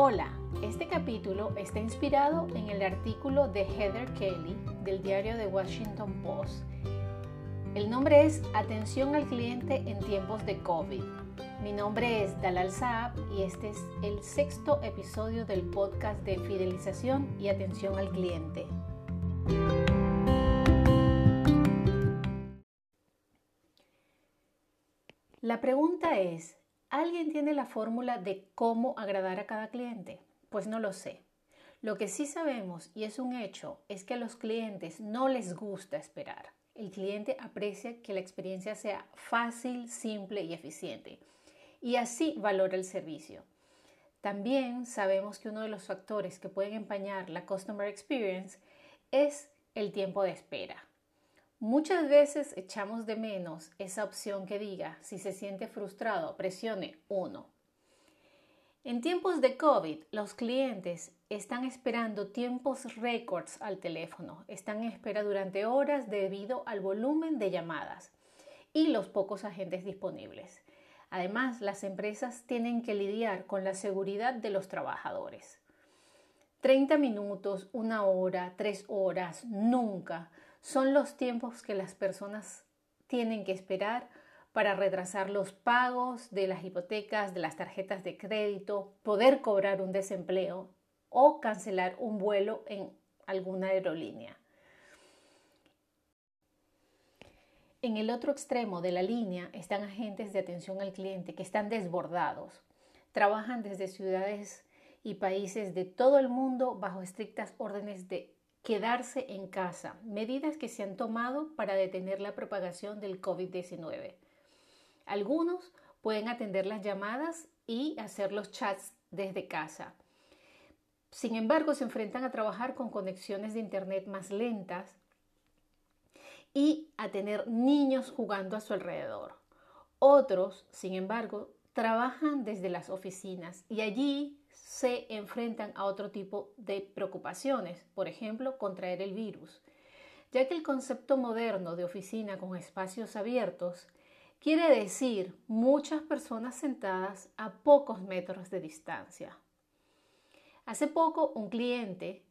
Hola, este capítulo está inspirado en el artículo de Heather Kelly del diario The Washington Post. El nombre es Atención al cliente en tiempos de COVID. Mi nombre es Dalal Saab y este es el sexto episodio del podcast de fidelización y atención al cliente. La pregunta es, ¿Alguien tiene la fórmula de cómo agradar a cada cliente? Pues no lo sé. Lo que sí sabemos, y es un hecho, es que a los clientes no les gusta esperar. El cliente aprecia que la experiencia sea fácil, simple y eficiente. Y así valora el servicio. También sabemos que uno de los factores que pueden empañar la Customer Experience es el tiempo de espera. Muchas veces echamos de menos esa opción que diga, si se siente frustrado, presione 1. En tiempos de COVID, los clientes están esperando tiempos récords al teléfono, están en espera durante horas debido al volumen de llamadas y los pocos agentes disponibles. Además, las empresas tienen que lidiar con la seguridad de los trabajadores. 30 minutos, una hora, tres horas, nunca son los tiempos que las personas tienen que esperar para retrasar los pagos de las hipotecas, de las tarjetas de crédito, poder cobrar un desempleo o cancelar un vuelo en alguna aerolínea. En el otro extremo de la línea están agentes de atención al cliente que están desbordados. Trabajan desde ciudades y países de todo el mundo bajo estrictas órdenes de quedarse en casa, medidas que se han tomado para detener la propagación del COVID-19. Algunos pueden atender las llamadas y hacer los chats desde casa. Sin embargo, se enfrentan a trabajar con conexiones de Internet más lentas y a tener niños jugando a su alrededor. Otros, sin embargo, trabajan desde las oficinas y allí se enfrentan a otro tipo de preocupaciones, por ejemplo, contraer el virus, ya que el concepto moderno de oficina con espacios abiertos quiere decir muchas personas sentadas a pocos metros de distancia. Hace poco un cliente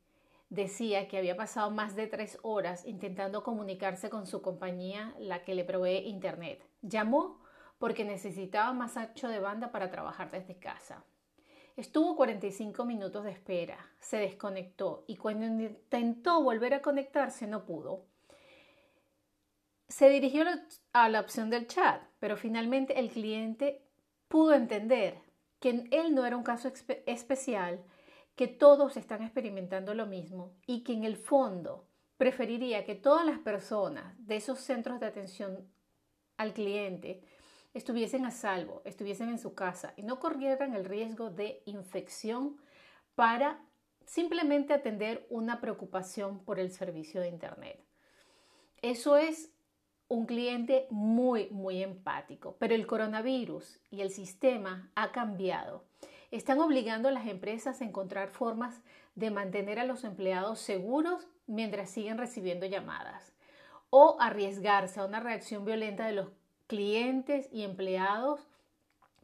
decía que había pasado más de tres horas intentando comunicarse con su compañía, la que le provee Internet. Llamó porque necesitaba más ancho de banda para trabajar desde casa. Estuvo 45 minutos de espera, se desconectó y cuando intentó volver a conectarse no pudo. Se dirigió a la opción del chat, pero finalmente el cliente pudo entender que él no era un caso especial, que todos están experimentando lo mismo y que en el fondo preferiría que todas las personas de esos centros de atención al cliente estuviesen a salvo, estuviesen en su casa y no corrieran el riesgo de infección para simplemente atender una preocupación por el servicio de Internet. Eso es un cliente muy, muy empático, pero el coronavirus y el sistema ha cambiado. Están obligando a las empresas a encontrar formas de mantener a los empleados seguros mientras siguen recibiendo llamadas o arriesgarse a una reacción violenta de los clientes y empleados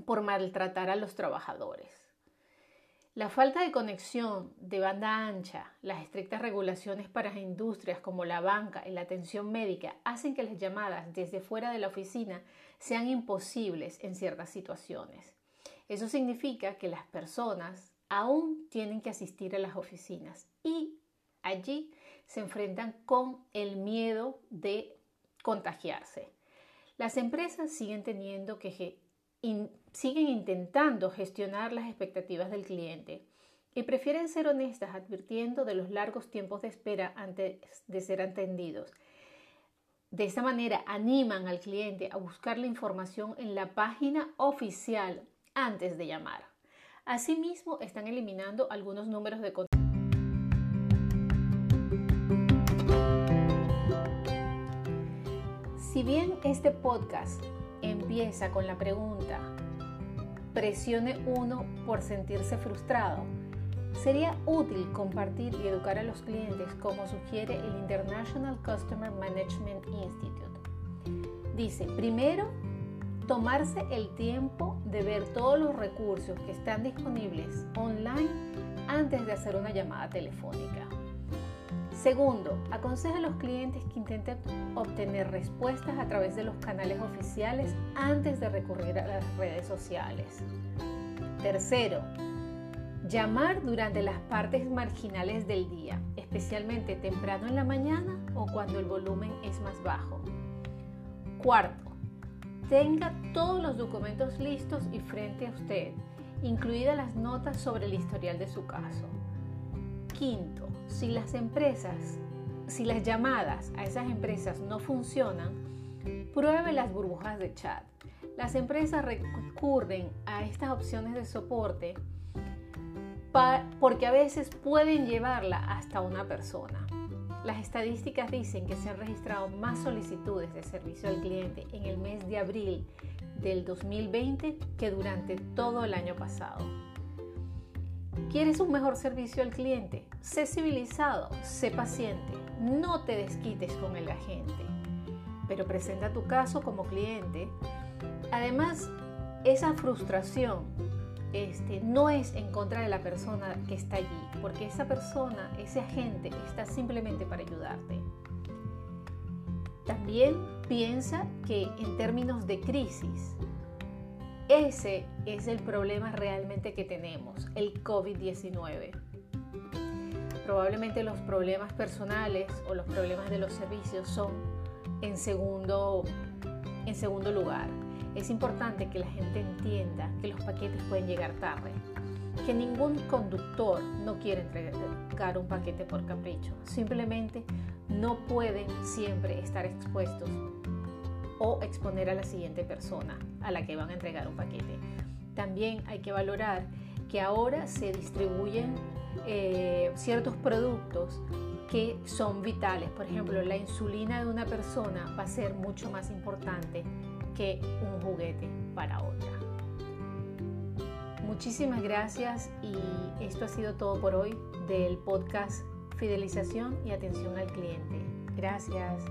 por maltratar a los trabajadores. La falta de conexión de banda ancha, las estrictas regulaciones para industrias como la banca y la atención médica hacen que las llamadas desde fuera de la oficina sean imposibles en ciertas situaciones. Eso significa que las personas aún tienen que asistir a las oficinas y allí se enfrentan con el miedo de contagiarse. Las empresas siguen teniendo que siguen intentando gestionar las expectativas del cliente y prefieren ser honestas advirtiendo de los largos tiempos de espera antes de ser atendidos. De esta manera animan al cliente a buscar la información en la página oficial antes de llamar. Asimismo, están eliminando algunos números de contacto Si bien este podcast empieza con la pregunta, presione uno por sentirse frustrado, sería útil compartir y educar a los clientes como sugiere el International Customer Management Institute. Dice, primero, tomarse el tiempo de ver todos los recursos que están disponibles online antes de hacer una llamada telefónica. Segundo, aconseja a los clientes que intenten obtener respuestas a través de los canales oficiales antes de recurrir a las redes sociales. Tercero, llamar durante las partes marginales del día, especialmente temprano en la mañana o cuando el volumen es más bajo. Cuarto, tenga todos los documentos listos y frente a usted, incluidas las notas sobre el historial de su caso. Quinto, si las empresas, si las llamadas a esas empresas no funcionan, pruebe las burbujas de chat. Las empresas recurren a estas opciones de soporte porque a veces pueden llevarla hasta una persona. Las estadísticas dicen que se han registrado más solicitudes de servicio al cliente en el mes de abril del 2020 que durante todo el año pasado. ¿Quieres un mejor servicio al cliente? Sé civilizado, sé paciente, no te desquites con el agente, pero presenta tu caso como cliente. Además, esa frustración este, no es en contra de la persona que está allí, porque esa persona, ese agente, está simplemente para ayudarte. También piensa que en términos de crisis, ese es el problema realmente que tenemos, el COVID-19. Probablemente los problemas personales o los problemas de los servicios son en segundo, en segundo lugar. Es importante que la gente entienda que los paquetes pueden llegar tarde, que ningún conductor no quiere entregar un paquete por capricho, simplemente no pueden siempre estar expuestos o exponer a la siguiente persona a la que van a entregar un paquete. También hay que valorar que ahora se distribuyen eh, ciertos productos que son vitales. Por ejemplo, la insulina de una persona va a ser mucho más importante que un juguete para otra. Muchísimas gracias y esto ha sido todo por hoy del podcast Fidelización y Atención al Cliente. Gracias.